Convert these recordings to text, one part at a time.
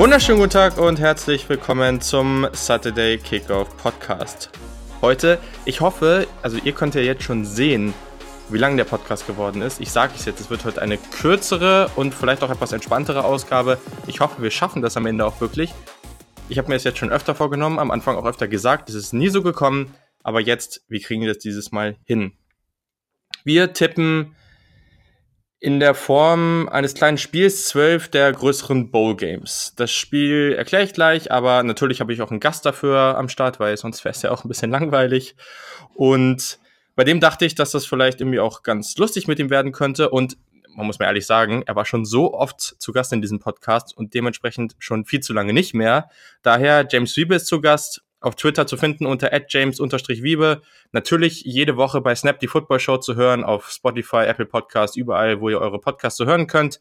Wunderschönen guten Tag und herzlich willkommen zum Saturday Kickoff Podcast. Heute, ich hoffe, also ihr könnt ja jetzt schon sehen, wie lang der Podcast geworden ist. Ich sage es jetzt, es wird heute eine kürzere und vielleicht auch etwas entspanntere Ausgabe. Ich hoffe, wir schaffen das am Ende auch wirklich. Ich habe mir das jetzt schon öfter vorgenommen, am Anfang auch öfter gesagt, es ist nie so gekommen, aber jetzt, wie kriegen wir das dieses Mal hin? Wir tippen in der Form eines kleinen Spiels zwölf der größeren Bowl Games. Das Spiel erkläre ich gleich, aber natürlich habe ich auch einen Gast dafür am Start, weil sonst wäre es ja auch ein bisschen langweilig. Und bei dem dachte ich, dass das vielleicht irgendwie auch ganz lustig mit ihm werden könnte. Und man muss mir ehrlich sagen, er war schon so oft zu Gast in diesem Podcast und dementsprechend schon viel zu lange nicht mehr. Daher, James Wiebe ist zu Gast auf Twitter zu finden unter james-wiebe. Natürlich jede Woche bei Snap die Football Show zu hören, auf Spotify, Apple Podcast, überall, wo ihr eure Podcasts so hören könnt.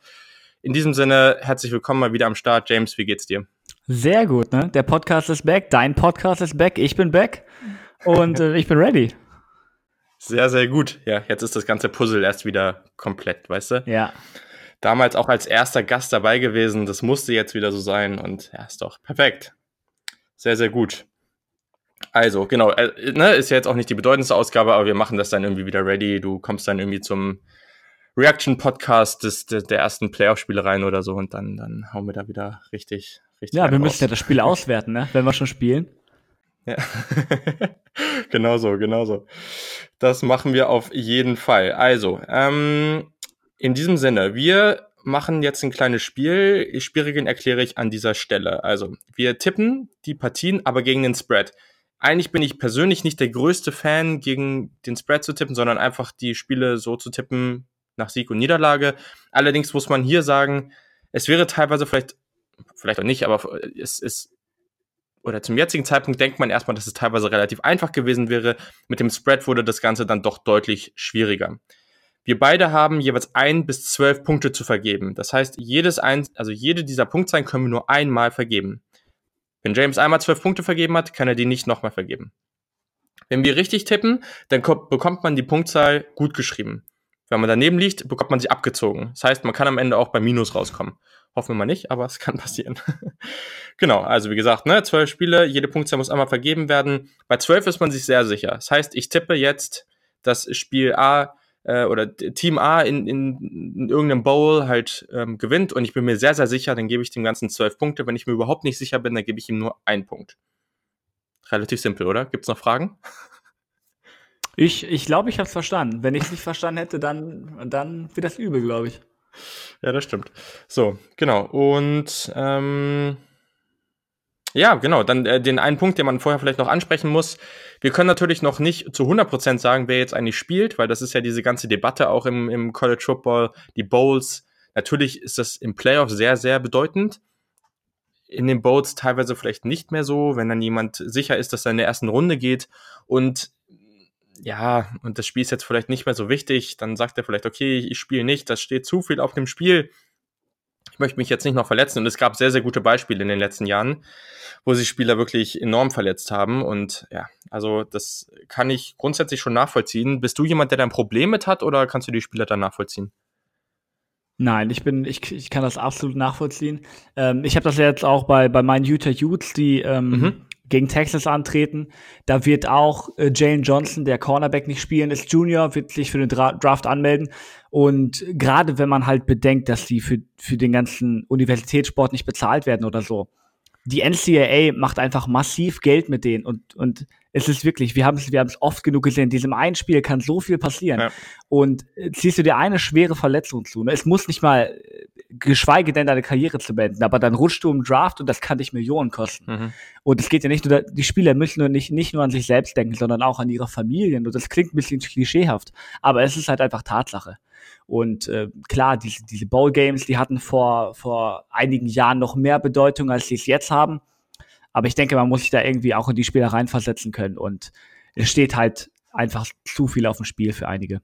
In diesem Sinne, herzlich willkommen mal wieder am Start. James, wie geht's dir? Sehr gut, ne? Der Podcast ist back, dein Podcast ist back, ich bin back und äh, ich bin ready. Sehr, sehr gut. Ja, jetzt ist das ganze Puzzle erst wieder komplett, weißt du? Ja. Damals auch als erster Gast dabei gewesen, das musste jetzt wieder so sein und ja, ist doch perfekt. Sehr, sehr gut. Also, genau, äh, ne, ist ja jetzt auch nicht die bedeutendste Ausgabe, aber wir machen das dann irgendwie wieder ready. Du kommst dann irgendwie zum Reaction-Podcast des, des, der ersten Playoff-Spiele rein oder so und dann, dann hauen wir da wieder richtig, richtig. Ja, wir raus. müssen ja das Spiel auswerten, ne? wenn wir schon spielen. Ja. genau so, genau so. Das machen wir auf jeden Fall. Also, ähm, in diesem Sinne, wir machen jetzt ein kleines Spiel. Spielregeln erkläre ich an dieser Stelle. Also, wir tippen die Partien, aber gegen den Spread eigentlich bin ich persönlich nicht der größte Fan, gegen den Spread zu tippen, sondern einfach die Spiele so zu tippen nach Sieg und Niederlage. Allerdings muss man hier sagen, es wäre teilweise vielleicht, vielleicht auch nicht, aber es ist, oder zum jetzigen Zeitpunkt denkt man erstmal, dass es teilweise relativ einfach gewesen wäre. Mit dem Spread wurde das Ganze dann doch deutlich schwieriger. Wir beide haben jeweils ein bis zwölf Punkte zu vergeben. Das heißt, jedes ein, also jede dieser Punktzahlen können wir nur einmal vergeben. Wenn James einmal zwölf Punkte vergeben hat, kann er die nicht nochmal vergeben. Wenn wir richtig tippen, dann bekommt man die Punktzahl gut geschrieben. Wenn man daneben liegt, bekommt man sie abgezogen. Das heißt, man kann am Ende auch bei Minus rauskommen. Hoffen wir mal nicht, aber es kann passieren. genau, also wie gesagt, ne, zwölf Spiele, jede Punktzahl muss einmal vergeben werden. Bei zwölf ist man sich sehr sicher. Das heißt, ich tippe jetzt das Spiel A äh, oder Team A in, in, in irgendeinem Bowl halt ähm, gewinnt und ich bin mir sehr, sehr sicher, dann gebe ich dem Ganzen zwölf Punkte. Wenn ich mir überhaupt nicht sicher bin, dann gebe ich ihm nur einen Punkt. Relativ simpel, oder? Gibt es noch Fragen? Ich glaube, ich, glaub, ich habe es verstanden. Wenn ich es nicht verstanden hätte, dann, dann wird das übel, glaube ich. Ja, das stimmt. So, genau. Und ähm, ja, genau. Dann äh, den einen Punkt, den man vorher vielleicht noch ansprechen muss. Wir können natürlich noch nicht zu 100% sagen, wer jetzt eigentlich spielt, weil das ist ja diese ganze Debatte auch im, im College Football, die Bowls. Natürlich ist das im Playoff sehr, sehr bedeutend. In den Bowls teilweise vielleicht nicht mehr so, wenn dann jemand sicher ist, dass er in der ersten Runde geht. Und ja, und das Spiel ist jetzt vielleicht nicht mehr so wichtig, dann sagt er vielleicht, okay, ich spiele nicht, das steht zu viel auf dem Spiel ich möchte mich jetzt nicht noch verletzen. Und es gab sehr, sehr gute Beispiele in den letzten Jahren, wo sich Spieler wirklich enorm verletzt haben. Und ja, also das kann ich grundsätzlich schon nachvollziehen. Bist du jemand, der da ein Problem mit hat oder kannst du die Spieler dann nachvollziehen? Nein, ich bin, ich, ich kann das absolut nachvollziehen. Ähm, ich habe das ja jetzt auch bei, bei meinen Utah Utes, die ähm, mhm gegen Texas antreten. Da wird auch äh, Jalen Johnson, der Cornerback, nicht spielen, ist Junior, wird sich für den Dra Draft anmelden. Und gerade wenn man halt bedenkt, dass sie für, für den ganzen Universitätssport nicht bezahlt werden oder so, die NCAA macht einfach massiv Geld mit denen und, und es ist wirklich, wir haben es wir oft genug gesehen, in diesem einen Spiel kann so viel passieren. Ja. Und äh, ziehst du dir eine schwere Verletzung zu. Ne? Es muss nicht mal, äh, geschweige denn deine Karriere zu beenden, aber dann rutschst du im Draft und das kann dich Millionen kosten. Mhm. Und es geht ja nicht nur, die Spieler müssen nur nicht, nicht nur an sich selbst denken, sondern auch an ihre Familien. Und das klingt ein bisschen klischeehaft, aber es ist halt einfach Tatsache. Und äh, klar, diese, diese Bowl Games, die hatten vor, vor einigen Jahren noch mehr Bedeutung, als sie es jetzt haben. Aber ich denke, man muss sich da irgendwie auch in die Spieler reinversetzen können. Und es steht halt einfach zu viel auf dem Spiel für einige.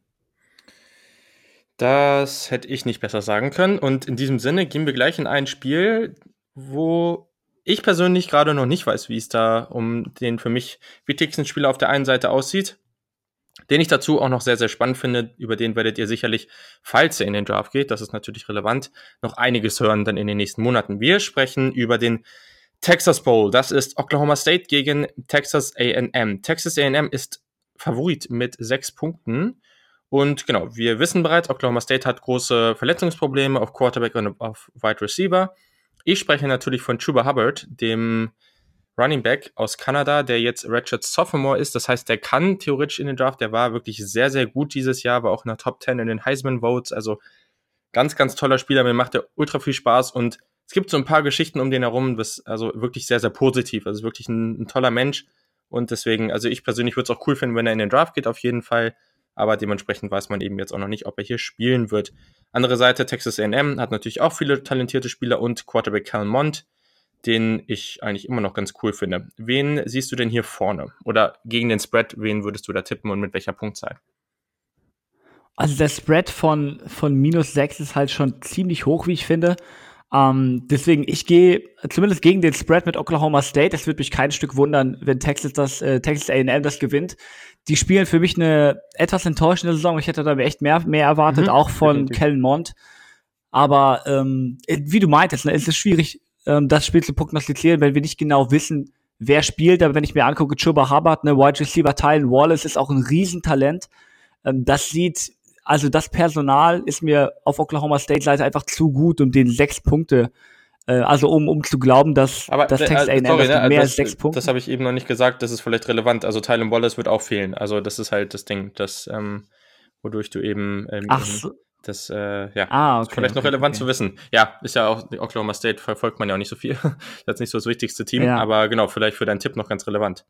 Das hätte ich nicht besser sagen können. Und in diesem Sinne gehen wir gleich in ein Spiel, wo ich persönlich gerade noch nicht weiß, wie es da um den für mich wichtigsten Spieler auf der einen Seite aussieht. den ich dazu auch noch sehr, sehr spannend finde. Über den werdet ihr sicherlich, falls er in den Draft geht, das ist natürlich relevant, noch einiges hören dann in den nächsten Monaten. Wir sprechen über den Texas Bowl. Das ist Oklahoma State gegen Texas A&M. Texas A&M ist Favorit mit sechs Punkten. Und genau, wir wissen bereits, Oklahoma State hat große Verletzungsprobleme auf Quarterback und auf Wide Receiver. Ich spreche natürlich von Chuba Hubbard, dem Running Back aus Kanada, der jetzt Redshirt Sophomore ist. Das heißt, der kann theoretisch in den Draft. Der war wirklich sehr, sehr gut dieses Jahr, war auch in der Top 10 in den Heisman Votes. Also ganz, ganz toller Spieler. Mir macht er ultra viel Spaß und es gibt so ein paar Geschichten um den herum, das also wirklich sehr, sehr positiv. Also wirklich ein, ein toller Mensch. Und deswegen, also ich persönlich würde es auch cool finden, wenn er in den Draft geht, auf jeden Fall. Aber dementsprechend weiß man eben jetzt auch noch nicht, ob er hier spielen wird. Andere Seite, Texas A&M hat natürlich auch viele talentierte Spieler und Quarterback Cal Mont, den ich eigentlich immer noch ganz cool finde. Wen siehst du denn hier vorne? Oder gegen den Spread, wen würdest du da tippen und mit welcher Punktzahl? Also der Spread von, von minus 6 ist halt schon ziemlich hoch, wie ich finde. Ähm, deswegen, ich gehe zumindest gegen den Spread mit Oklahoma State. Es wird mich kein Stück wundern, wenn Texas das, äh, Texas A&M das gewinnt. Die spielen für mich eine etwas enttäuschende Saison. Ich hätte da echt mehr, mehr erwartet, mhm, auch von Kellen Mond. Aber ähm, wie du meintest, ne, ist es schwierig, ähm, das Spiel zu prognostizieren, wenn wir nicht genau wissen, wer spielt. Aber wenn ich mir angucke, Chuba Hubbard, ne, Wide Receiver Tylen Wallace ist auch ein Riesentalent. Ähm, das sieht also das Personal ist mir auf Oklahoma State Seite einfach zu gut, um den sechs Punkte äh, also um, um zu glauben, dass Aber, das Texas äh, A&M ne, mehr das, als sechs Punkte. Das habe ich eben noch nicht gesagt, das ist vielleicht relevant. Also Tylen Wallace wird auch fehlen. Also das ist halt das Ding, das, ähm, wodurch du eben ähm, Ach so. das, äh, ja, ah, okay, vielleicht noch relevant okay. zu wissen. Ja, ist ja auch, Oklahoma State verfolgt man ja auch nicht so viel. das ist nicht so das wichtigste Team, ja. aber genau, vielleicht für deinen Tipp noch ganz relevant.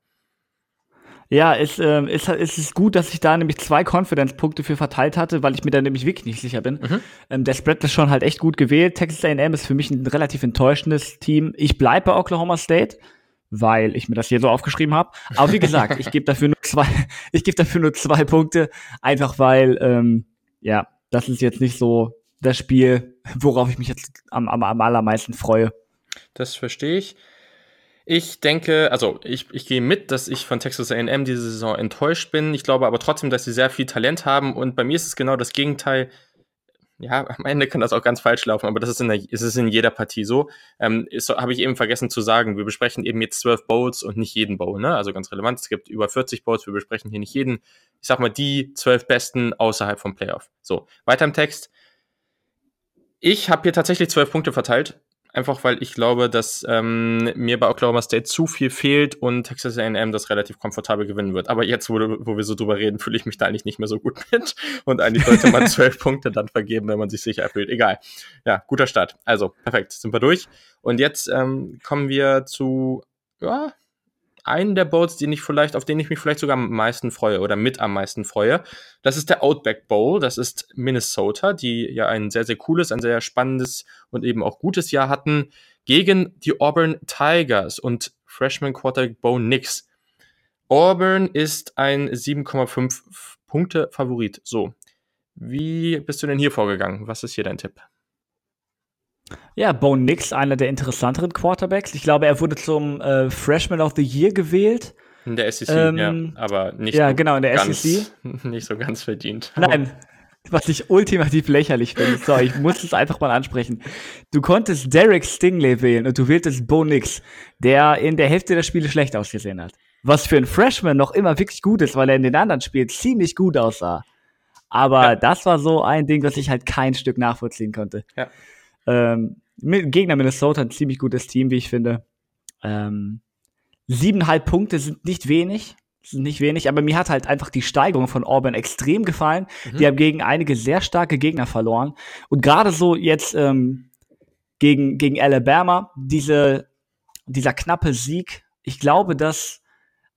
Ja, es, ähm, ist, es ist gut, dass ich da nämlich zwei Confidence-Punkte für verteilt hatte, weil ich mir da nämlich wirklich nicht sicher bin. Mhm. Ähm, der Spread ist schon halt echt gut gewählt. Texas A&M ist für mich ein relativ enttäuschendes Team. Ich bleibe bei Oklahoma State, weil ich mir das hier so aufgeschrieben habe. Aber wie gesagt, ich gebe dafür nur zwei, ich gebe dafür nur zwei Punkte, einfach weil, ähm, ja, das ist jetzt nicht so das Spiel, worauf ich mich jetzt am, am, am allermeisten freue. Das verstehe ich. Ich denke, also ich, ich gehe mit, dass ich von Texas AM diese Saison enttäuscht bin. Ich glaube aber trotzdem, dass sie sehr viel Talent haben und bei mir ist es genau das Gegenteil. Ja, am Ende kann das auch ganz falsch laufen, aber das ist in, der, ist es in jeder Partie so. Ähm, Habe ich eben vergessen zu sagen, wir besprechen eben jetzt zwölf Bowls und nicht jeden Bowl, ne? Also ganz relevant, es gibt über 40 Bowls, wir besprechen hier nicht jeden. Ich sag mal, die zwölf besten außerhalb vom Playoff. So, weiter im Text. Ich habe hier tatsächlich zwölf Punkte verteilt einfach weil ich glaube, dass ähm, mir bei Oklahoma State zu viel fehlt und Texas A&M das relativ komfortabel gewinnen wird. Aber jetzt, wo, wo wir so drüber reden, fühle ich mich da eigentlich nicht mehr so gut mit und eigentlich sollte man zwölf Punkte dann vergeben, wenn man sich sicher fühlt. Egal. Ja, guter Start. Also, perfekt, sind wir durch. Und jetzt ähm, kommen wir zu, ja, einen der Bowls, den ich vielleicht, auf den ich mich vielleicht sogar am meisten freue oder mit am meisten freue. Das ist der Outback Bowl. Das ist Minnesota, die ja ein sehr, sehr cooles, ein sehr spannendes und eben auch gutes Jahr hatten, gegen die Auburn Tigers und Freshman Quarterback Bo Nix. Auburn ist ein 7,5 Punkte Favorit. So. Wie bist du denn hier vorgegangen? Was ist hier dein Tipp? Ja, Bo Nix, einer der interessanteren Quarterbacks. Ich glaube, er wurde zum äh, Freshman of the Year gewählt. In der SEC, ähm, ja, aber nicht ja, so genau, in der ganz, SEC. Nicht so ganz verdient. Nein, was ich ultimativ lächerlich finde. So, ich muss es einfach mal ansprechen. Du konntest Derek Stingley wählen und du wähltest Bo Nix, der in der Hälfte der Spiele schlecht ausgesehen hat. Was für einen Freshman noch immer wirklich gut ist, weil er in den anderen Spielen ziemlich gut aussah. Aber ja. das war so ein Ding, was ich halt kein Stück nachvollziehen konnte. Ja. Ähm, Gegner Minnesota ein ziemlich gutes Team, wie ich finde. Ähm, siebeneinhalb Punkte sind nicht wenig, sind nicht wenig, aber mir hat halt einfach die Steigerung von Auburn extrem gefallen. Mhm. Die haben gegen einige sehr starke Gegner verloren. Und gerade so jetzt ähm, gegen, gegen Alabama, diese, dieser knappe Sieg, ich glaube, dass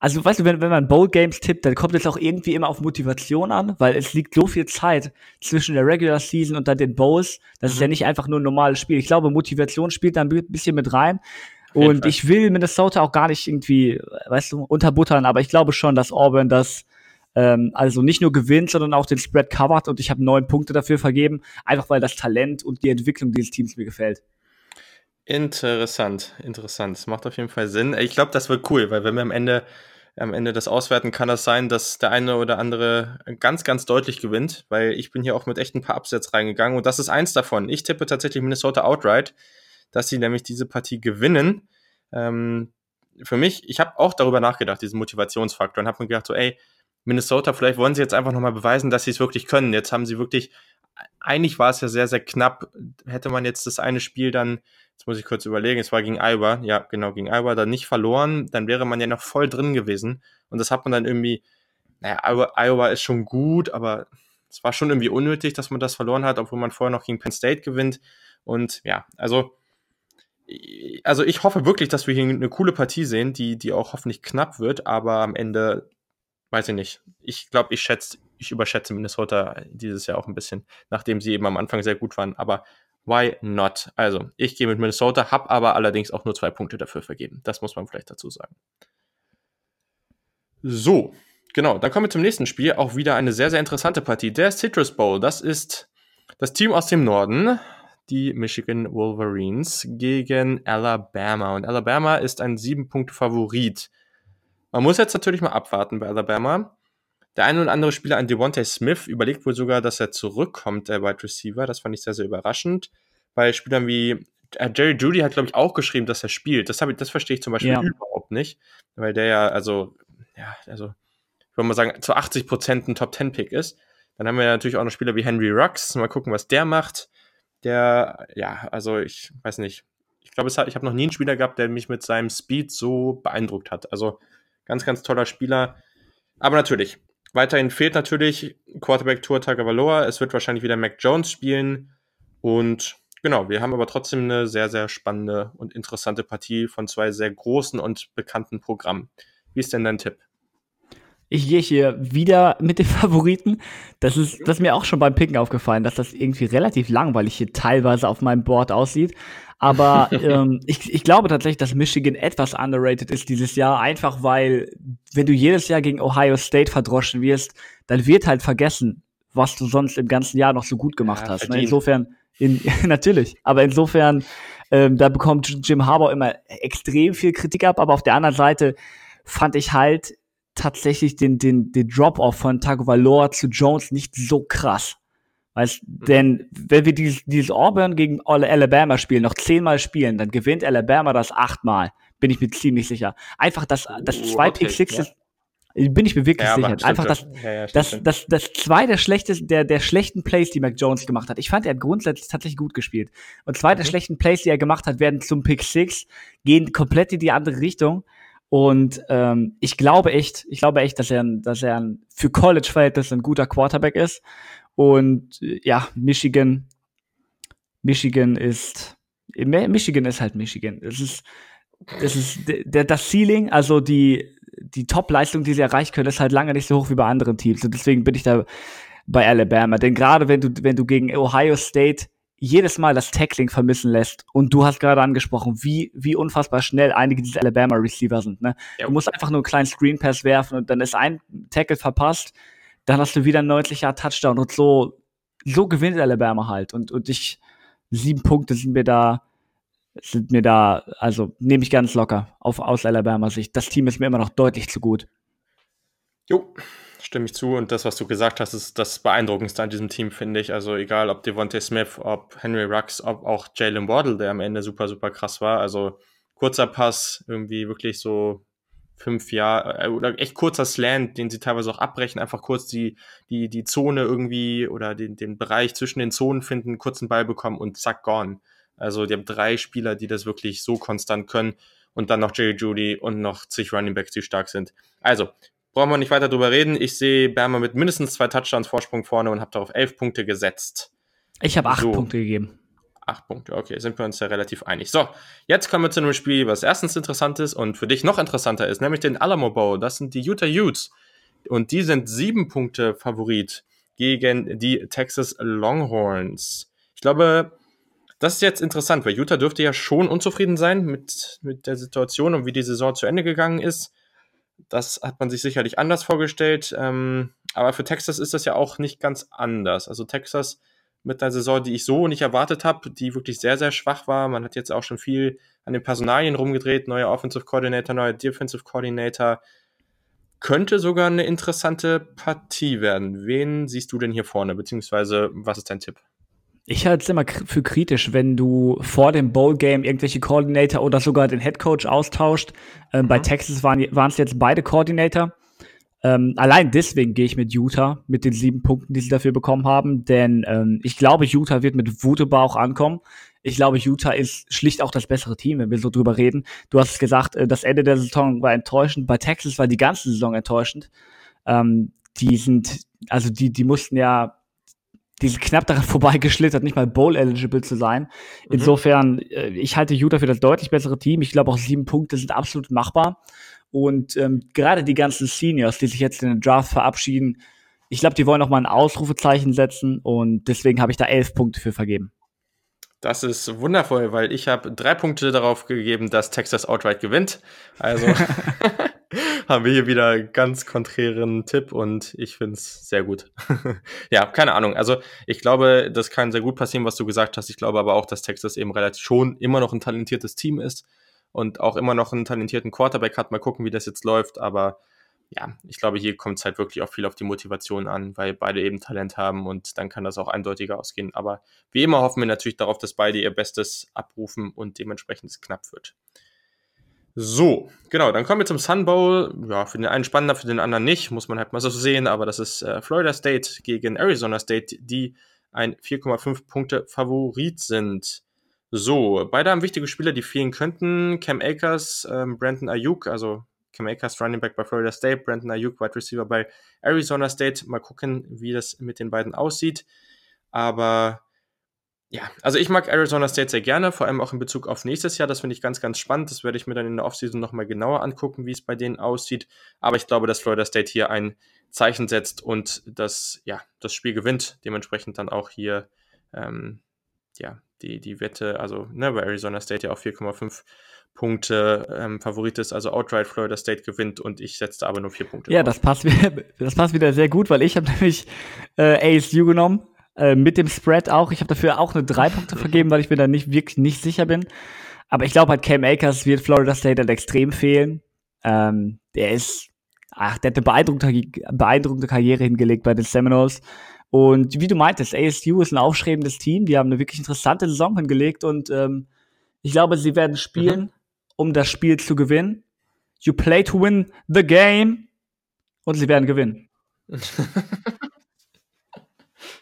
also weißt du, wenn, wenn man Bowl Games tippt, dann kommt es auch irgendwie immer auf Motivation an, weil es liegt so viel Zeit zwischen der Regular Season und dann den Bowls. Das mhm. ist ja nicht einfach nur ein normales Spiel. Ich glaube, Motivation spielt da ein bisschen mit rein. Und ich will Minnesota auch gar nicht irgendwie, weißt du, unterbuttern, aber ich glaube schon, dass Auburn das ähm, also nicht nur gewinnt, sondern auch den Spread covert und ich habe neun Punkte dafür vergeben, einfach weil das Talent und die Entwicklung dieses Teams mir gefällt. Interessant, interessant. Das macht auf jeden Fall Sinn. Ich glaube, das wird cool, weil wenn wir am Ende am Ende das auswerten, kann das sein, dass der eine oder andere ganz, ganz deutlich gewinnt, weil ich bin hier auch mit echt ein paar Upsets reingegangen und das ist eins davon. Ich tippe tatsächlich Minnesota outright, dass sie nämlich diese Partie gewinnen. Ähm, für mich, ich habe auch darüber nachgedacht, diesen Motivationsfaktor, und habe mir gedacht, so, ey, Minnesota, vielleicht wollen sie jetzt einfach nochmal beweisen, dass sie es wirklich können. Jetzt haben sie wirklich, eigentlich war es ja sehr, sehr knapp. Hätte man jetzt das eine Spiel dann jetzt muss ich kurz überlegen, es war gegen Iowa, ja, genau, gegen Iowa, dann nicht verloren, dann wäre man ja noch voll drin gewesen. Und das hat man dann irgendwie, naja, Iowa, ist schon gut, aber es war schon irgendwie unnötig, dass man das verloren hat, obwohl man vorher noch gegen Penn State gewinnt. Und ja, also, also ich hoffe wirklich, dass wir hier eine coole Partie sehen, die, die auch hoffentlich knapp wird, aber am Ende weiß ich nicht. Ich glaube, ich schätze, ich überschätze Minnesota dieses Jahr auch ein bisschen, nachdem sie eben am Anfang sehr gut waren. Aber Why not? Also, ich gehe mit Minnesota, habe aber allerdings auch nur zwei Punkte dafür vergeben. Das muss man vielleicht dazu sagen. So, genau, dann kommen wir zum nächsten Spiel. Auch wieder eine sehr, sehr interessante Partie. Der Citrus Bowl, das ist das Team aus dem Norden, die Michigan Wolverines, gegen Alabama. Und Alabama ist ein sieben Punkte Favorit. Man muss jetzt natürlich mal abwarten bei Alabama. Der eine oder andere Spieler an Devontae Smith überlegt wohl sogar, dass er zurückkommt, der Wide Receiver. Das fand ich sehr, sehr überraschend. Bei Spielern wie äh, Jerry Judy hat, glaube ich, auch geschrieben, dass er spielt. Das, ich, das verstehe ich zum Beispiel ja. überhaupt nicht, weil der ja, also, ja, also, ich würde mal sagen, zu 80 Prozent ein Top-10-Pick ist. Dann haben wir natürlich auch noch Spieler wie Henry Rux. Mal gucken, was der macht. Der, ja, also, ich weiß nicht. Ich glaube, ich habe noch nie einen Spieler gehabt, der mich mit seinem Speed so beeindruckt hat. Also, ganz, ganz toller Spieler. Aber natürlich, Weiterhin fehlt natürlich Quarterback Tour Tagovailoa. Es wird wahrscheinlich wieder Mac Jones spielen. Und genau, wir haben aber trotzdem eine sehr, sehr spannende und interessante Partie von zwei sehr großen und bekannten Programmen. Wie ist denn dein Tipp? Ich gehe hier wieder mit den Favoriten. Das ist, das ist mir auch schon beim Picken aufgefallen, dass das irgendwie relativ langweilig hier teilweise auf meinem Board aussieht. Aber ähm, ich, ich glaube tatsächlich, dass Michigan etwas underrated ist dieses Jahr, einfach weil, wenn du jedes Jahr gegen Ohio State verdroschen wirst, dann wird halt vergessen, was du sonst im ganzen Jahr noch so gut gemacht ja, hast. Ne? Insofern, in, natürlich, aber insofern, ähm, da bekommt Jim Harbour immer extrem viel Kritik ab, aber auf der anderen Seite fand ich halt tatsächlich den, den, den Drop-Off von Tagovailoa zu Jones nicht so krass. Weißt, mhm. denn wenn wir dieses, dieses Auburn gegen Alabama spielen, noch zehnmal spielen, dann gewinnt Alabama das achtmal. Bin ich mir ziemlich sicher. Einfach das, das zwei okay, Pick Sixes, ja. bin ich mir wirklich ja, sicher. Einfach das, ja, das, das, das zwei der schlechtesten, der, der schlechten Plays, die Mac Jones gemacht hat. Ich fand, er hat grundsätzlich tatsächlich gut gespielt. Und zwei mhm. der schlechten Plays, die er gemacht hat, werden zum Pick Six, gehen komplett in die andere Richtung. Und ähm, ich glaube echt, ich glaube echt, dass er, dass er ein, für College-Verhältnisse ein guter Quarterback ist. Und ja, Michigan, Michigan ist, Michigan ist halt Michigan. Es ist, das ist der, das Ceiling, also die, die Top-Leistung, die sie erreichen können, ist halt lange nicht so hoch wie bei anderen Teams. Und deswegen bin ich da bei Alabama. Denn gerade wenn du, wenn du gegen Ohio State jedes Mal das Tackling vermissen lässt und du hast gerade angesprochen, wie, wie unfassbar schnell einige dieser Alabama Receiver sind. Ne? Ja. Du musst einfach nur einen kleinen Screen Pass werfen und dann ist ein Tackle verpasst dann hast du wieder einen 90er Touchdown und so, so gewinnt Alabama halt. Und, und ich, sieben Punkte sind mir da, sind mir da, also nehme ich ganz locker auf, aus Alabama Sicht. Das Team ist mir immer noch deutlich zu gut. Jo, stimme ich zu. Und das, was du gesagt hast, ist das Beeindruckendste an diesem Team, finde ich. Also egal, ob Devontae Smith, ob Henry Rux, ob auch Jalen Waddle, der am Ende super, super krass war. Also kurzer Pass, irgendwie wirklich so fünf Jahre äh, oder echt kurzer Slant, den sie teilweise auch abbrechen, einfach kurz die, die, die Zone irgendwie oder den, den Bereich zwischen den Zonen finden, kurzen Ball bekommen und zack, gone. Also die haben drei Spieler, die das wirklich so konstant können und dann noch Jerry Judy und noch zig Running Backs, die stark sind. Also, brauchen wir nicht weiter drüber reden. Ich sehe Bermer mit mindestens zwei Touchdowns Vorsprung vorne und habe darauf elf Punkte gesetzt. Ich habe acht so. Punkte gegeben. Acht Punkte, okay, sind wir uns ja relativ einig. So, jetzt kommen wir zu einem Spiel, was erstens interessant ist und für dich noch interessanter ist, nämlich den Alamo Bowl. Das sind die Utah Utes und die sind sieben Punkte Favorit gegen die Texas Longhorns. Ich glaube, das ist jetzt interessant, weil Utah dürfte ja schon unzufrieden sein mit, mit der Situation und wie die Saison zu Ende gegangen ist. Das hat man sich sicherlich anders vorgestellt. Ähm, aber für Texas ist das ja auch nicht ganz anders. Also Texas mit einer Saison, die ich so nicht erwartet habe, die wirklich sehr, sehr schwach war. Man hat jetzt auch schon viel an den Personalien rumgedreht, neuer Offensive Coordinator, neuer Defensive Coordinator. könnte sogar eine interessante Partie werden. Wen siehst du denn hier vorne, beziehungsweise was ist dein Tipp? Ich halte es immer für kritisch, wenn du vor dem Bowl-Game irgendwelche Coordinator oder sogar den Headcoach austauscht. Ähm, mhm. Bei Texas waren es jetzt beide Coordinator. Ähm, allein deswegen gehe ich mit Utah, mit den sieben Punkten, die sie dafür bekommen haben, denn ähm, ich glaube, Utah wird mit Wutebauch ankommen. Ich glaube, Utah ist schlicht auch das bessere Team, wenn wir so drüber reden. Du hast es gesagt, äh, das Ende der Saison war enttäuschend. Bei Texas war die ganze Saison enttäuschend. Ähm, die sind, also die, die mussten ja die sind knapp daran vorbeigeschlittert, nicht mal Bowl-eligible zu sein. Mhm. Insofern, äh, ich halte Utah für das deutlich bessere Team. Ich glaube auch sieben Punkte sind absolut machbar. Und ähm, gerade die ganzen Seniors, die sich jetzt in den Draft verabschieden, ich glaube, die wollen noch mal ein Ausrufezeichen setzen und deswegen habe ich da elf Punkte für vergeben. Das ist wundervoll, weil ich habe drei Punkte darauf gegeben, dass Texas outright gewinnt. Also haben wir hier wieder ganz konträren Tipp und ich finde es sehr gut. ja, keine Ahnung. Also ich glaube, das kann sehr gut passieren, was du gesagt hast. Ich glaube aber auch, dass Texas eben relativ schon immer noch ein talentiertes Team ist und auch immer noch einen talentierten Quarterback hat. Mal gucken, wie das jetzt läuft. Aber ja, ich glaube, hier kommt es halt wirklich auch viel auf die Motivation an, weil beide eben Talent haben und dann kann das auch eindeutiger ausgehen. Aber wie immer hoffen wir natürlich darauf, dass beide ihr Bestes abrufen und dementsprechend es knapp wird. So, genau, dann kommen wir zum Sun Bowl. Ja, für den einen spannender, für den anderen nicht, muss man halt mal so sehen, aber das ist äh, Florida State gegen Arizona State, die ein 4,5 Punkte Favorit sind. So, beide haben wichtige Spieler, die fehlen könnten. Cam Akers, ähm, Brandon Ayuk, also Cam Akers Running Back bei Florida State, Brandon Ayuk Wide Receiver bei Arizona State. Mal gucken, wie das mit den beiden aussieht. Aber ja, also ich mag Arizona State sehr gerne, vor allem auch in Bezug auf nächstes Jahr. Das finde ich ganz, ganz spannend. Das werde ich mir dann in der Offseason nochmal genauer angucken, wie es bei denen aussieht. Aber ich glaube, dass Florida State hier ein Zeichen setzt und das, ja, das Spiel gewinnt. Dementsprechend dann auch hier ähm, ja, die, die Wette, also ne, bei Arizona State ja auch 4,5 Punkte ähm, Favorit ist, also outright Florida State gewinnt und ich setze aber nur vier Punkte. Ja, das passt, wieder, das passt wieder sehr gut, weil ich habe nämlich äh, ASU genommen, äh, mit dem Spread auch. Ich habe dafür auch eine drei Punkte vergeben, weil ich mir da nicht wirklich nicht sicher bin. Aber ich glaube halt, Cam Akers wird Florida State halt extrem fehlen. Ähm, der ist, ach, der hat eine beeindruckende, beeindruckende Karriere hingelegt bei den Seminoles. Und wie du meintest, ASU ist ein aufstrebendes Team. Die haben eine wirklich interessante Saison hingelegt und ähm, ich glaube, sie werden spielen, mhm. um das Spiel zu gewinnen. You play to win the game und sie werden gewinnen.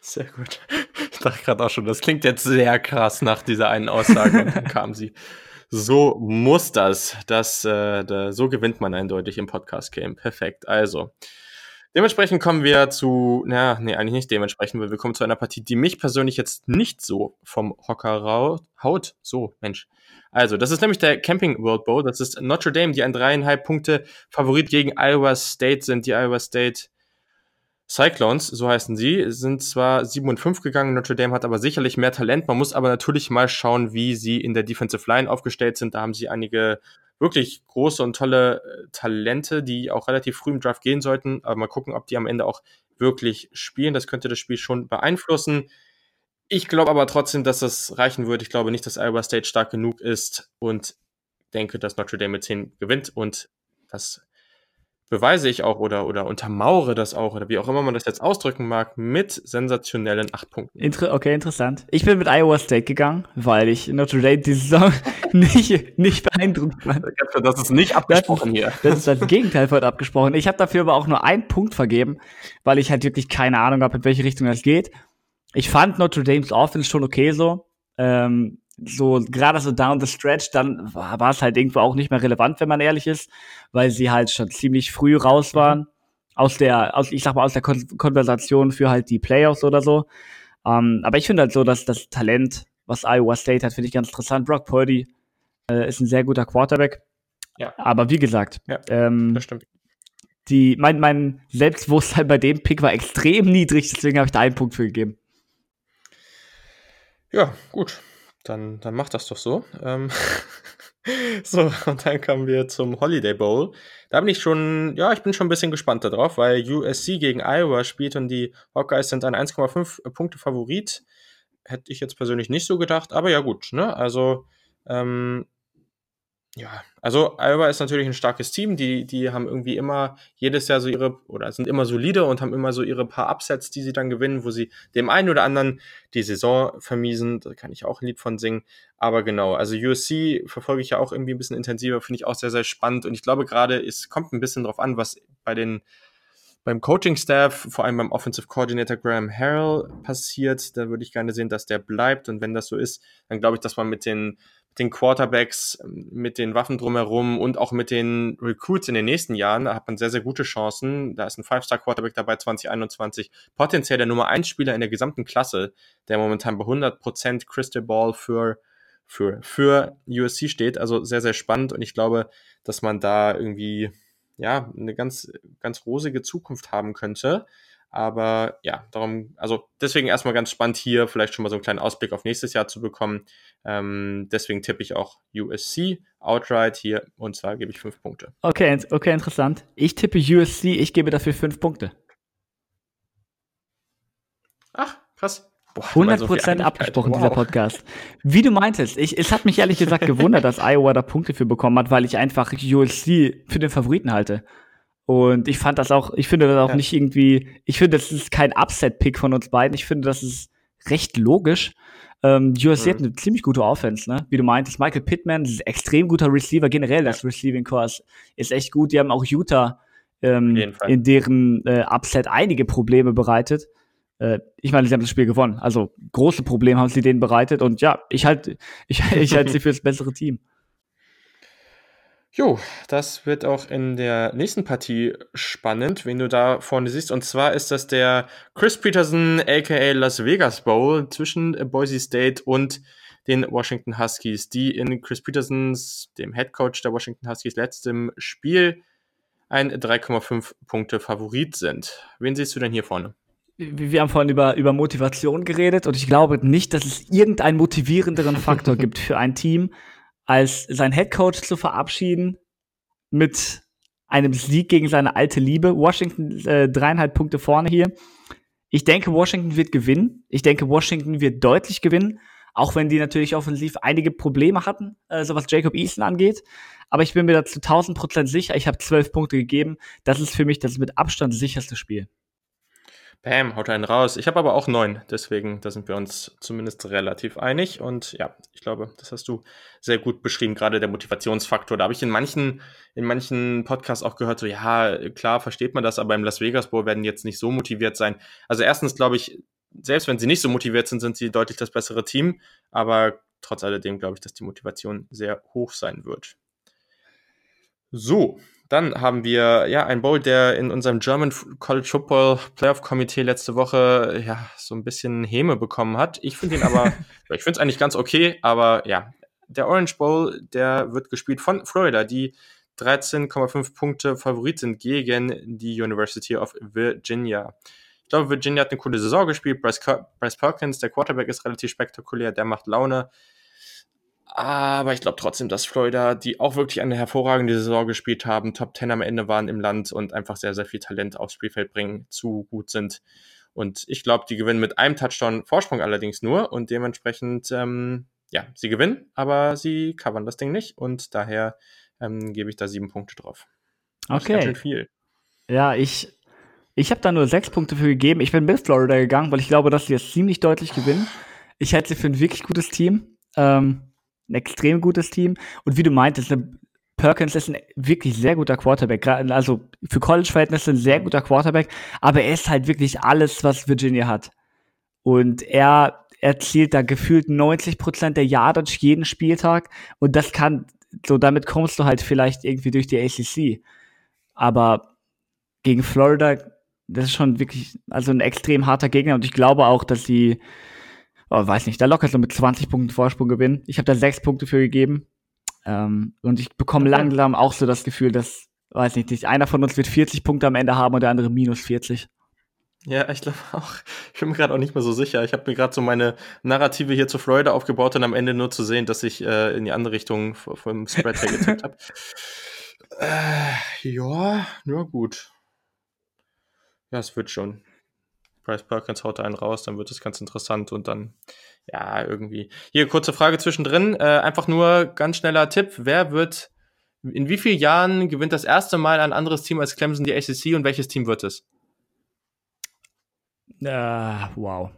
Sehr gut. Ich dachte gerade auch schon, das klingt jetzt sehr krass nach dieser einen Aussage und dann kam sie. So muss das. das äh, da, so gewinnt man eindeutig im Podcast-Game. Perfekt. Also, Dementsprechend kommen wir zu, naja, nee, eigentlich nicht dementsprechend, weil wir kommen zu einer Partie, die mich persönlich jetzt nicht so vom Hocker haut. So, Mensch. Also, das ist nämlich der Camping World Bowl. Das ist Notre Dame, die ein dreieinhalb Punkte Favorit gegen Iowa State sind. Die Iowa State Cyclones, so heißen sie, sind zwar 7 und 5 gegangen, Notre Dame hat aber sicherlich mehr Talent. Man muss aber natürlich mal schauen, wie sie in der Defensive Line aufgestellt sind. Da haben sie einige wirklich große und tolle äh, Talente, die auch relativ früh im Draft gehen sollten. Aber mal gucken, ob die am Ende auch wirklich spielen. Das könnte das Spiel schon beeinflussen. Ich glaube aber trotzdem, dass das reichen wird. Ich glaube nicht, dass Iowa State stark genug ist und denke, dass Notre Dame mit 10 gewinnt und das beweise ich auch oder, oder untermauere das auch oder wie auch immer man das jetzt ausdrücken mag, mit sensationellen acht Punkten. Inter okay, interessant. Ich bin mit Iowa State gegangen, weil ich Notre Dame diese Saison nicht, nicht beeindruckt fand. Das ist nicht abgesprochen das, hier. Das ist das Gegenteil von abgesprochen. Ich habe dafür aber auch nur einen Punkt vergeben, weil ich halt wirklich keine Ahnung habe, in welche Richtung das geht. Ich fand Notre Dames Offense schon okay so. Ähm, so gerade so down the stretch, dann war es halt irgendwo auch nicht mehr relevant, wenn man ehrlich ist, weil sie halt schon ziemlich früh raus mhm. waren aus der, aus, ich sag mal, aus der Kon Konversation für halt die Playoffs oder so. Ähm, aber ich finde halt so, dass das Talent, was Iowa State hat, finde ich ganz interessant. Brock Purdy äh, ist ein sehr guter Quarterback. Ja. Aber wie gesagt, ja, ähm, das stimmt. Die, mein, mein Selbstbewusstsein bei dem Pick war extrem niedrig, deswegen habe ich da einen Punkt für gegeben. Ja, gut dann, dann mach das doch so. Ähm so, und dann kommen wir zum Holiday Bowl. Da bin ich schon, ja, ich bin schon ein bisschen gespannt darauf, weil USC gegen Iowa spielt und die Hawkeyes sind ein 1,5 Punkte Favorit. Hätte ich jetzt persönlich nicht so gedacht, aber ja gut, ne? Also, ähm, Ja, also Iowa ist natürlich ein starkes Team. Die, die haben irgendwie immer jedes Jahr so ihre, oder sind immer solide und haben immer so ihre paar Upsets, die sie dann gewinnen, wo sie dem einen oder anderen die Saison vermiesen. Da kann ich auch ein Lied von singen. Aber genau, also USC verfolge ich ja auch irgendwie ein bisschen intensiver, finde ich auch sehr, sehr spannend. Und ich glaube gerade, es kommt ein bisschen drauf an, was bei den beim Coaching-Staff, vor allem beim Offensive Coordinator Graham Harrell passiert. Da würde ich gerne sehen, dass der bleibt. Und wenn das so ist, dann glaube ich, dass man mit den den Quarterbacks, mit den Waffen drumherum und auch mit den Recruits in den nächsten Jahren, da hat man sehr, sehr gute Chancen. Da ist ein Five-Star-Quarterback dabei 2021, potenziell der Nummer 1 Spieler in der gesamten Klasse, der momentan bei 100% Crystal Ball für, für, für USC steht. Also sehr, sehr spannend und ich glaube, dass man da irgendwie, ja, eine ganz, ganz rosige Zukunft haben könnte. Aber ja, darum, also deswegen erstmal ganz spannend hier, vielleicht schon mal so einen kleinen Ausblick auf nächstes Jahr zu bekommen. Ähm, deswegen tippe ich auch USC outright hier und zwar gebe ich fünf Punkte. Okay, okay, interessant. Ich tippe USC, ich gebe dafür fünf Punkte. Ach, krass. Boah, 100% so abgesprochen, wow. dieser Podcast. Wie du meintest, ich, es hat mich ehrlich gesagt gewundert, dass Iowa da Punkte für bekommen hat, weil ich einfach USC für den Favoriten halte. Und ich fand das auch, ich finde das auch ja. nicht irgendwie, ich finde, das ist kein Upset-Pick von uns beiden. Ich finde, das ist recht logisch. Ähm, USC mhm. hat eine ziemlich gute Offense, ne? Wie du meintest, Michael Pittman ist ein extrem guter Receiver. Generell das Receiving Course ist echt gut. Die haben auch Utah ähm, in deren äh, Upset einige Probleme bereitet. Äh, ich meine, sie haben das Spiel gewonnen. Also große Probleme haben sie denen bereitet. Und ja, ich halte ich, ich halte sie für das bessere Team. Jo, das wird auch in der nächsten Partie spannend, wen du da vorne siehst. Und zwar ist das der Chris Peterson, aka Las Vegas Bowl, zwischen Boise State und den Washington Huskies, die in Chris Petersons, dem Head Coach der Washington Huskies, letztem Spiel ein 3,5 Punkte Favorit sind. Wen siehst du denn hier vorne? Wir haben vorhin über, über Motivation geredet und ich glaube nicht, dass es irgendeinen motivierenderen Faktor gibt für ein Team, als sein Headcoach zu verabschieden mit einem Sieg gegen seine alte Liebe. Washington äh, dreieinhalb Punkte vorne hier. Ich denke, Washington wird gewinnen. Ich denke, Washington wird deutlich gewinnen, auch wenn die natürlich offensiv einige Probleme hatten, äh, so was Jacob Eason angeht. Aber ich bin mir dazu 1000 Prozent sicher. Ich habe zwölf Punkte gegeben. Das ist für mich das mit Abstand sicherste Spiel. Bam, haut einen raus. Ich habe aber auch neun, deswegen, da sind wir uns zumindest relativ einig. Und ja, ich glaube, das hast du sehr gut beschrieben, gerade der Motivationsfaktor. Da habe ich in manchen, in manchen Podcasts auch gehört, so ja, klar, versteht man das, aber im Las Vegas Bowl werden jetzt nicht so motiviert sein. Also erstens glaube ich, selbst wenn sie nicht so motiviert sind, sind sie deutlich das bessere Team. Aber trotz alledem glaube ich, dass die Motivation sehr hoch sein wird. So, dann haben wir ja ein Bowl, der in unserem German College Football Playoff Komitee letzte Woche ja so ein bisschen Häme bekommen hat. Ich finde ihn aber, ich finde es eigentlich ganz okay, aber ja, der Orange Bowl, der wird gespielt von Florida, die 13,5 Punkte Favorit sind gegen die University of Virginia. Ich glaube, Virginia hat eine coole Saison gespielt. Bryce, Bryce Perkins, der Quarterback, ist relativ spektakulär, der macht Laune. Aber ich glaube trotzdem, dass Florida, die auch wirklich eine hervorragende Saison gespielt haben, Top 10 am Ende waren im Land und einfach sehr, sehr viel Talent aufs Spielfeld bringen, zu gut sind. Und ich glaube, die gewinnen mit einem Touchdown Vorsprung allerdings nur und dementsprechend, ähm, ja, sie gewinnen, aber sie covern das Ding nicht und daher ähm, gebe ich da sieben Punkte drauf. Das okay. Ganz schön viel. Ja, ich, ich habe da nur sechs Punkte für gegeben. Ich bin bis Florida gegangen, weil ich glaube, dass sie jetzt ziemlich deutlich gewinnen. Ich halte sie für ein wirklich gutes Team. Ähm, ein extrem gutes Team. Und wie du meintest, ne, Perkins ist ein wirklich sehr guter Quarterback. Also für College-Verhältnisse ein sehr guter Quarterback, aber er ist halt wirklich alles, was Virginia hat. Und er erzielt da gefühlt 90 Prozent der Yardage jeden Spieltag. Und das kann, so damit kommst du halt vielleicht irgendwie durch die ACC. Aber gegen Florida, das ist schon wirklich, also ein extrem harter Gegner. Und ich glaube auch, dass sie oh, weiß nicht, da locker so mit 20 Punkten Vorsprung gewinnen. Ich habe da sechs Punkte für gegeben. Ähm, und ich bekomme okay. langsam auch so das Gefühl, dass, weiß nicht, einer von uns wird 40 Punkte am Ende haben und der andere minus 40. Ja, ich glaube auch. Ich bin mir gerade auch nicht mehr so sicher. Ich habe mir gerade so meine Narrative hier zu Florida aufgebaut und am Ende nur zu sehen, dass ich äh, in die andere Richtung vom Spread her getippt habe. Äh, ja, ja gut. Ja, es wird schon. Bryce Perkins haut einen raus, dann wird es ganz interessant und dann, ja, irgendwie. Hier, kurze Frage zwischendrin. Äh, einfach nur ganz schneller Tipp. Wer wird, in wie vielen Jahren gewinnt das erste Mal ein anderes Team als Clemson die ACC und welches Team wird es? Uh, wow.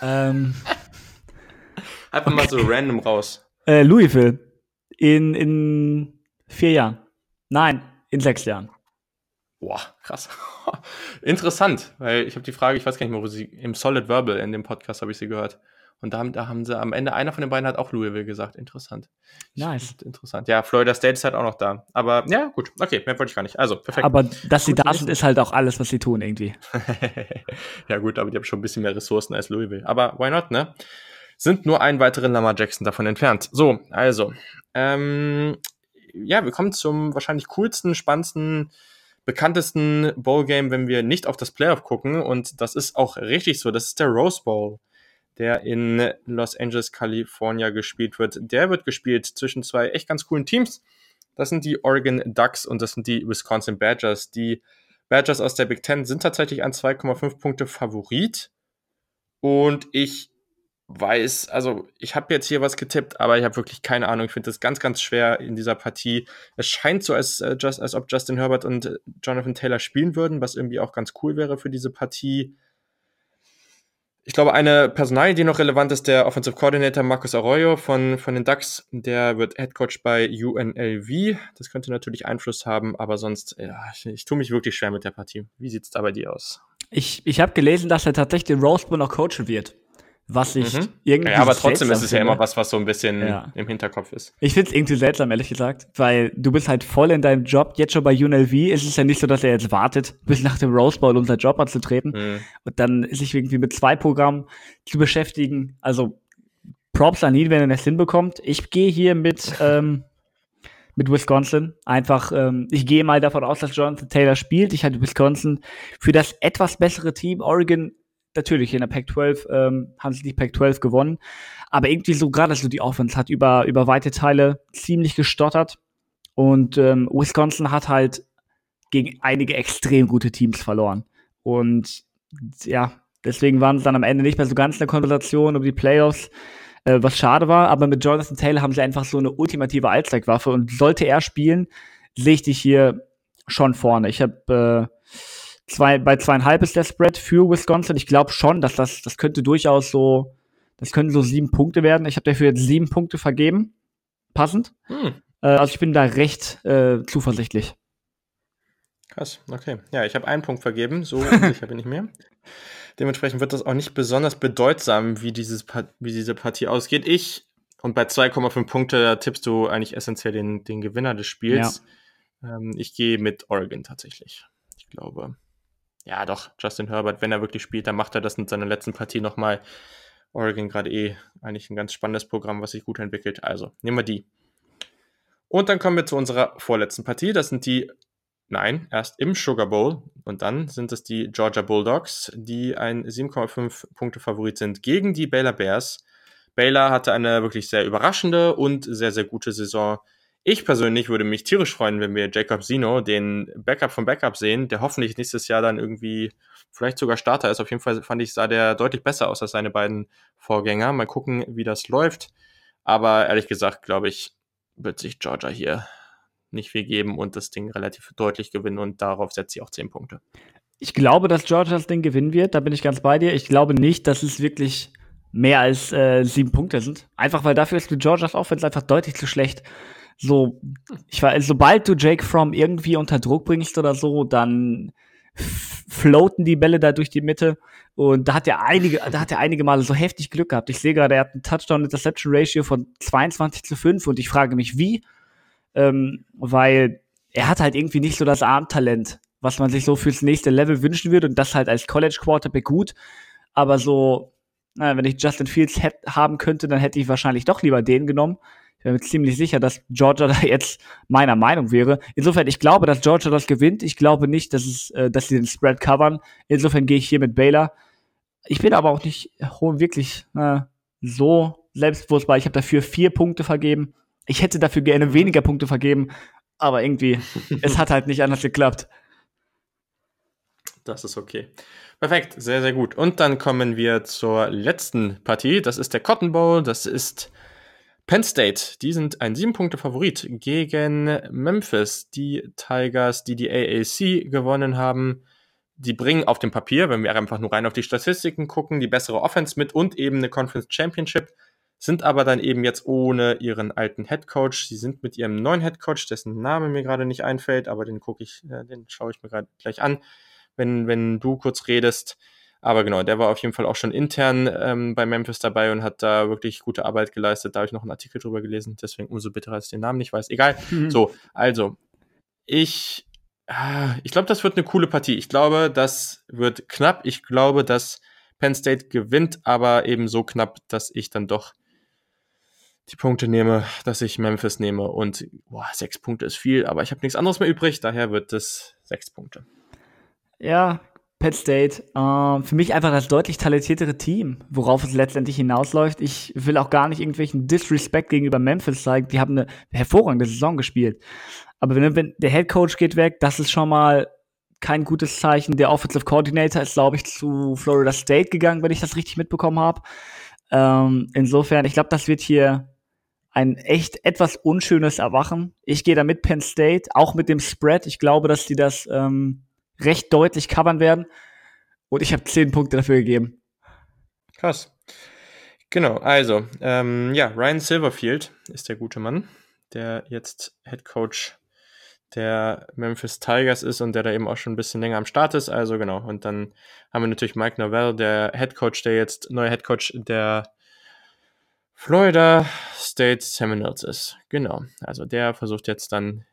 ähm. Einfach mal so random raus. Äh, Louisville. In, in vier Jahren. Nein, in sechs Jahren. Boah, krass. Interessant, weil ich habe die Frage, ich weiß gar nicht mehr, wo sie im Solid Verbal in dem Podcast habe ich sie gehört. Und da haben, da haben sie am Ende, einer von den beiden hat auch Louisville gesagt. Interessant. Nice. Interessant. Ja, Florida State ist halt auch noch da. Aber ja, gut. Okay, mehr wollte ich gar nicht. Also, perfekt. Aber dass sie da sind, ist halt auch alles, was sie tun, irgendwie. ja, gut, aber die haben schon ein bisschen mehr Ressourcen als Louisville. Aber why not, ne? Sind nur einen weiteren Lamar Jackson davon entfernt. So, also. Ähm, ja, wir kommen zum wahrscheinlich coolsten, spannendsten bekanntesten Bowl-Game, wenn wir nicht auf das Playoff gucken. Und das ist auch richtig so. Das ist der Rose Bowl, der in Los Angeles, California gespielt wird. Der wird gespielt zwischen zwei echt ganz coolen Teams. Das sind die Oregon Ducks und das sind die Wisconsin Badgers. Die Badgers aus der Big Ten sind tatsächlich ein 2,5 Punkte Favorit. Und ich weiß, also ich habe jetzt hier was getippt, aber ich habe wirklich keine Ahnung. Ich finde das ganz, ganz schwer in dieser Partie. Es scheint so, als, äh, just, als ob Justin Herbert und äh, Jonathan Taylor spielen würden, was irgendwie auch ganz cool wäre für diese Partie. Ich glaube, eine Personalie, die noch relevant ist, der Offensive Coordinator Marcus Arroyo von, von den Ducks, der wird Head Coach bei UNLV. Das könnte natürlich Einfluss haben, aber sonst, ja, ich, ich tue mich wirklich schwer mit der Partie. Wie sieht's da bei dir aus? Ich, ich habe gelesen, dass er tatsächlich den Rose Bowl noch coachen wird was ich mhm. irgendwie. Ja, aber trotzdem ist es ja immer was, was so ein bisschen ja. im Hinterkopf ist. Ich finde es irgendwie seltsam, ehrlich gesagt, weil du bist halt voll in deinem Job. Jetzt schon bei UNLV ist es ja nicht so, dass er jetzt wartet, bis nach dem Rose Bowl, um seinen Job anzutreten mhm. und dann sich irgendwie mit zwei Programmen zu beschäftigen. Also Props an ihn, wenn er das hinbekommt. Ich gehe hier mit, ähm, mit Wisconsin. Einfach, ähm, ich gehe mal davon aus, dass Jonathan Taylor spielt. Ich halte Wisconsin für das etwas bessere Team. Oregon natürlich in der Pac-12 ähm, haben sie die Pac-12 gewonnen, aber irgendwie so gerade so die Offense hat über über weite Teile ziemlich gestottert und ähm, Wisconsin hat halt gegen einige extrem gute Teams verloren und ja deswegen waren sie dann am Ende nicht mehr so ganz in der Konversation über die Playoffs. Äh, was schade war, aber mit Jonathan Taylor haben sie einfach so eine ultimative Allzweckwaffe und sollte er spielen, sehe ich dich hier schon vorne. Ich habe äh, Zwei, bei zweieinhalb ist der Spread für Wisconsin. Ich glaube schon, dass das, das könnte durchaus so, das können so sieben Punkte werden. Ich habe dafür jetzt sieben Punkte vergeben. Passend. Hm. Äh, also ich bin da recht äh, zuversichtlich. Krass, okay. Ja, ich habe einen Punkt vergeben, so sicher bin ich mir. Dementsprechend wird das auch nicht besonders bedeutsam, wie, dieses, wie diese Partie ausgeht. Ich, und bei 2,5 Punkte tippst du eigentlich essentiell den, den Gewinner des Spiels. Ja. Ähm, ich gehe mit Oregon tatsächlich. Ich glaube, ja doch, Justin Herbert, wenn er wirklich spielt, dann macht er das in seiner letzten Partie nochmal. Oregon gerade eh eigentlich ein ganz spannendes Programm, was sich gut entwickelt. Also nehmen wir die. Und dann kommen wir zu unserer vorletzten Partie. Das sind die, nein, erst im Sugar Bowl. Und dann sind es die Georgia Bulldogs, die ein 7,5 Punkte Favorit sind gegen die Baylor Bears. Baylor hatte eine wirklich sehr überraschende und sehr, sehr gute Saison ich persönlich würde mich tierisch freuen, wenn wir Jacob Zino, den Backup vom Backup sehen, der hoffentlich nächstes Jahr dann irgendwie vielleicht sogar Starter ist. Auf jeden Fall fand ich, sah der deutlich besser aus als seine beiden Vorgänger. Mal gucken, wie das läuft. Aber ehrlich gesagt, glaube ich, wird sich Georgia hier nicht viel geben und das Ding relativ deutlich gewinnen und darauf setzt sie auch zehn Punkte. Ich glaube, dass Georgia das Ding gewinnen wird, da bin ich ganz bei dir. Ich glaube nicht, dass es wirklich mehr als äh, sieben Punkte sind. Einfach weil dafür ist Georgias Offense einfach deutlich zu schlecht so, ich weiß, sobald du Jake Fromm irgendwie unter Druck bringst oder so, dann floaten die Bälle da durch die Mitte. Und da hat er einige, da hat er einige Male so heftig Glück gehabt. Ich sehe gerade, er hat ein Touchdown-Interception-Ratio von 22 zu 5 und ich frage mich, wie? Ähm, weil er hat halt irgendwie nicht so das Armtalent, was man sich so fürs nächste Level wünschen würde und das halt als College Quarterback gut. Aber so, na, wenn ich Justin Fields haben könnte, dann hätte ich wahrscheinlich doch lieber den genommen. Ich bin mir ziemlich sicher, dass Georgia da jetzt meiner Meinung wäre. Insofern, ich glaube, dass Georgia das gewinnt. Ich glaube nicht, dass, es, äh, dass sie den Spread covern. Insofern gehe ich hier mit Baylor. Ich bin aber auch nicht wirklich äh, so selbstbewusst bei. Ich habe dafür vier Punkte vergeben. Ich hätte dafür gerne weniger Punkte vergeben, aber irgendwie, es hat halt nicht anders geklappt. Das ist okay. Perfekt, sehr, sehr gut. Und dann kommen wir zur letzten Partie. Das ist der Cotton Bowl. Das ist Penn State. Die sind ein sieben-Punkte-Favorit gegen Memphis. Die Tigers, die die AAC gewonnen haben. Die bringen auf dem Papier, wenn wir einfach nur rein auf die Statistiken gucken, die bessere Offense mit und eben eine Conference Championship sind aber dann eben jetzt ohne ihren alten Head Coach. Sie sind mit ihrem neuen Head Coach, dessen Name mir gerade nicht einfällt, aber den gucke ich, äh, den schaue ich mir gerade gleich an, wenn, wenn du kurz redest. Aber genau, der war auf jeden Fall auch schon intern ähm, bei Memphis dabei und hat da wirklich gute Arbeit geleistet. Da habe ich noch einen Artikel drüber gelesen, deswegen umso bitterer, als ich den Namen nicht weiß. Egal. Mhm. So, also, ich, äh, ich glaube, das wird eine coole Partie. Ich glaube, das wird knapp. Ich glaube, dass Penn State gewinnt, aber eben so knapp, dass ich dann doch die Punkte nehme, dass ich Memphis nehme. Und boah, sechs Punkte ist viel, aber ich habe nichts anderes mehr übrig, daher wird es sechs Punkte. Ja, Penn State, äh, für mich einfach das deutlich talentiertere Team, worauf es letztendlich hinausläuft. Ich will auch gar nicht irgendwelchen Disrespect gegenüber Memphis zeigen. Die haben eine hervorragende Saison gespielt. Aber wenn, wenn der Head Coach geht weg, das ist schon mal kein gutes Zeichen. Der Offensive Coordinator ist, glaube ich, zu Florida State gegangen, wenn ich das richtig mitbekommen habe. Ähm, insofern, ich glaube, das wird hier ein echt etwas unschönes Erwachen. Ich gehe da mit Penn State, auch mit dem Spread. Ich glaube, dass die das ähm, recht deutlich covern werden. Und ich habe zehn Punkte dafür gegeben. Krass. Genau, also, ähm, ja, Ryan Silverfield ist der gute Mann, der jetzt Head Coach der Memphis Tigers ist und der da eben auch schon ein bisschen länger am Start ist. Also genau. Und dann haben wir natürlich Mike Novell, der Head Coach, der jetzt neuer Head Coach der Florida State Seminoles ist. Genau. Also der versucht jetzt dann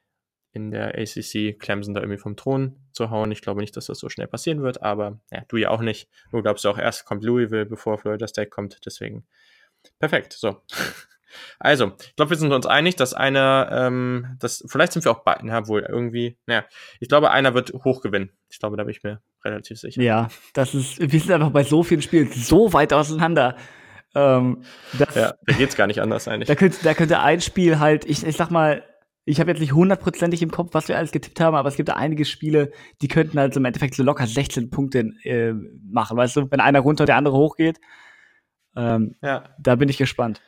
in der ACC Clemson da irgendwie vom Thron zu hauen. Ich glaube nicht, dass das so schnell passieren wird, aber ja, du ja auch nicht. Du glaubst auch erst kommt Louisville, bevor Florida State kommt. Deswegen perfekt. So. Also, ich glaube, wir sind uns einig, dass einer, ähm, das, vielleicht sind wir auch beiden, ja, wohl irgendwie, naja, ich glaube, einer wird hoch gewinnen. Ich glaube, da bin ich mir relativ sicher. Ja, das ist, wir sind einfach bei so vielen Spielen so weit auseinander. Ähm, das, ja, da geht's gar nicht anders eigentlich. Da könnte, da könnte ein Spiel halt, ich, ich sag mal, ich habe jetzt nicht hundertprozentig im Kopf, was wir alles getippt haben, aber es gibt da einige Spiele, die könnten halt so im Endeffekt so locker 16 Punkte äh, machen, weißt du, wenn einer runter, der andere hochgeht. Ähm, ja. Da bin ich gespannt.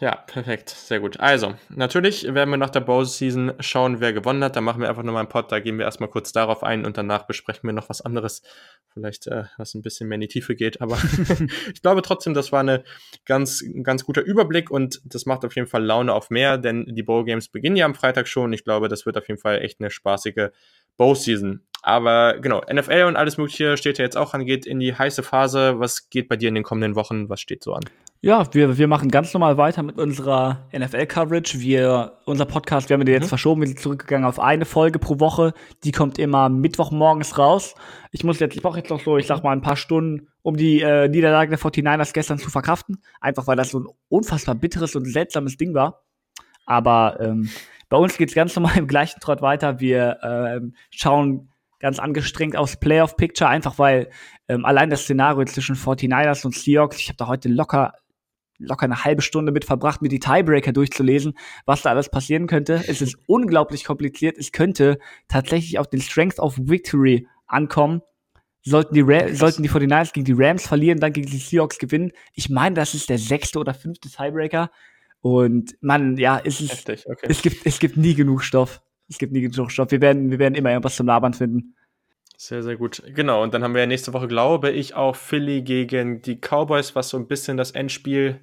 Ja, perfekt. Sehr gut. Also, natürlich werden wir nach der Bowl-Season schauen, wer gewonnen hat. Da machen wir einfach nochmal einen Pod. Da gehen wir erstmal kurz darauf ein und danach besprechen wir noch was anderes. Vielleicht, äh, was ein bisschen mehr in die Tiefe geht. Aber ich glaube trotzdem, das war eine ganz, ein ganz guter Überblick und das macht auf jeden Fall Laune auf mehr, denn die Bowl-Games beginnen ja am Freitag schon. Ich glaube, das wird auf jeden Fall echt eine spaßige Bowl-Season. Aber genau, NFL und alles Mögliche steht ja jetzt auch an, geht in die heiße Phase. Was geht bei dir in den kommenden Wochen? Was steht so an? Ja, wir, wir machen ganz normal weiter mit unserer NFL-Coverage. Wir, unser Podcast, wir haben den jetzt mhm. verschoben, wir sind zurückgegangen auf eine Folge pro Woche. Die kommt immer Mittwochmorgens raus. Ich muss jetzt, ich brauche jetzt noch so, ich sag mal, ein paar Stunden, um die äh, Niederlage der 49ers gestern zu verkraften. Einfach weil das so ein unfassbar bitteres und seltsames Ding war. Aber ähm, bei uns geht's ganz normal im gleichen Trott weiter. Wir ähm, schauen ganz angestrengt aufs Playoff-Picture, einfach weil ähm, allein das Szenario zwischen 49ers und Seahawks, ich habe da heute locker locker eine halbe Stunde mit verbracht, mir die Tiebreaker durchzulesen, was da alles passieren könnte. Es ist unglaublich kompliziert. Es könnte tatsächlich auf den Strength of Victory ankommen. Sollten die, Ra sollten die 49ers gegen die Rams verlieren, dann gegen die Seahawks gewinnen. Ich meine, das ist der sechste oder fünfte Tiebreaker. Und man, ja, es, ist, Heftig, okay. es, gibt, es gibt nie genug Stoff. Es gibt nie genug Stoff. Wir werden, wir werden immer irgendwas zum Labern finden. Sehr, sehr gut. Genau, und dann haben wir ja nächste Woche, glaube ich, auch Philly gegen die Cowboys, was so ein bisschen das Endspiel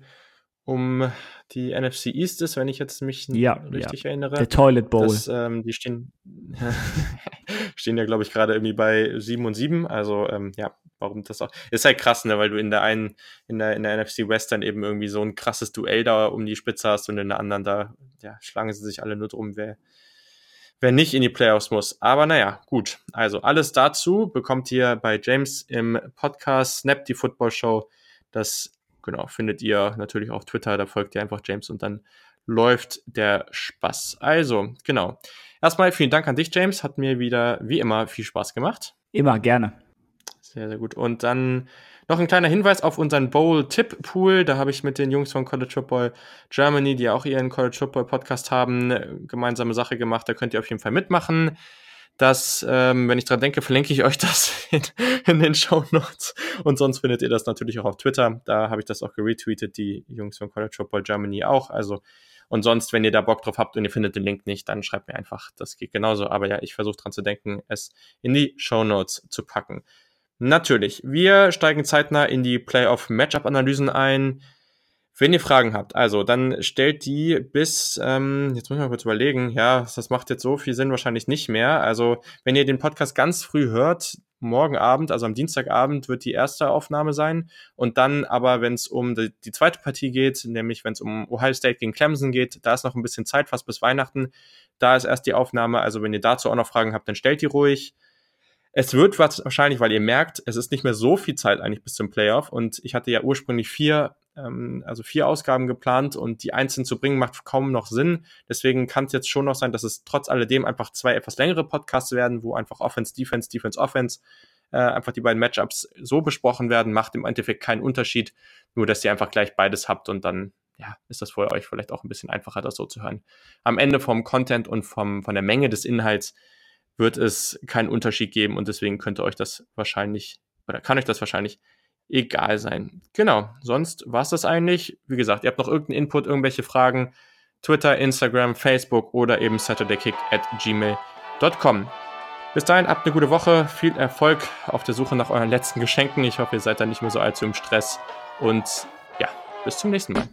um die NFC East ist, wenn ich jetzt mich ja, richtig ja. erinnere. Der Toilet Bowl. Das, ähm, die stehen, stehen ja, glaube ich, gerade irgendwie bei 7 und 7. Also, ähm, ja, warum das auch. Ist halt krass, ne, weil du in der einen, in der, in der NFC West dann eben irgendwie so ein krasses Duell da um die Spitze hast und in der anderen da, ja, schlagen sie sich alle nur drum, wer, wer nicht in die Playoffs muss. Aber naja, gut. Also alles dazu bekommt ihr bei James im Podcast Snap die Football Show. Das genau findet ihr natürlich auf Twitter. Da folgt ihr einfach James und dann läuft der Spaß. Also genau. Erstmal vielen Dank an dich, James. Hat mir wieder wie immer viel Spaß gemacht. Immer gerne. Sehr, sehr gut. Und dann noch ein kleiner Hinweis auf unseren Bowl-Tipp-Pool. Da habe ich mit den Jungs von College Football Germany, die auch ihren College Football Podcast haben, gemeinsame Sache gemacht. Da könnt ihr auf jeden Fall mitmachen. Das, ähm, wenn ich dran denke, verlinke ich euch das in, in den Show Notes. Und sonst findet ihr das natürlich auch auf Twitter. Da habe ich das auch geretweetet, die Jungs von College Football Germany auch. Also, und sonst, wenn ihr da Bock drauf habt und ihr findet den Link nicht, dann schreibt mir einfach, das geht genauso. Aber ja, ich versuche dran zu denken, es in die Show Notes zu packen. Natürlich, wir steigen zeitnah in die Playoff-Matchup-Analysen ein. Wenn ihr Fragen habt, also dann stellt die bis, ähm, jetzt muss ich mal kurz überlegen, ja, das macht jetzt so viel Sinn wahrscheinlich nicht mehr. Also wenn ihr den Podcast ganz früh hört, morgen Abend, also am Dienstagabend wird die erste Aufnahme sein. Und dann aber, wenn es um die, die, zweite Partie geht, nämlich wenn es um Ohio State gegen Clemson geht, da ist noch ein bisschen Zeit, fast bis Weihnachten. Da ist erst die Aufnahme. Also wenn ihr dazu auch noch Fragen habt, dann stellt die ruhig. Es wird wahrscheinlich, weil ihr merkt, es ist nicht mehr so viel Zeit eigentlich bis zum Playoff. Und ich hatte ja ursprünglich vier ähm, also vier Ausgaben geplant und die einzeln zu bringen macht kaum noch Sinn. Deswegen kann es jetzt schon noch sein, dass es trotz alledem einfach zwei etwas längere Podcasts werden, wo einfach Offense, Defense, Defense, Offense äh, einfach die beiden Matchups so besprochen werden, macht im Endeffekt keinen Unterschied, nur dass ihr einfach gleich beides habt und dann ja, ist das für euch vielleicht auch ein bisschen einfacher, das so zu hören. Am Ende vom Content und vom, von der Menge des Inhalts wird es keinen Unterschied geben und deswegen könnte euch das wahrscheinlich oder kann euch das wahrscheinlich egal sein. Genau, sonst war es das eigentlich. Wie gesagt, ihr habt noch irgendeinen Input, irgendwelche Fragen, Twitter, Instagram, Facebook oder eben saturdaykick at gmail.com. Bis dahin, habt eine gute Woche, viel Erfolg auf der Suche nach euren letzten Geschenken. Ich hoffe, ihr seid da nicht mehr so allzu im Stress und ja, bis zum nächsten Mal.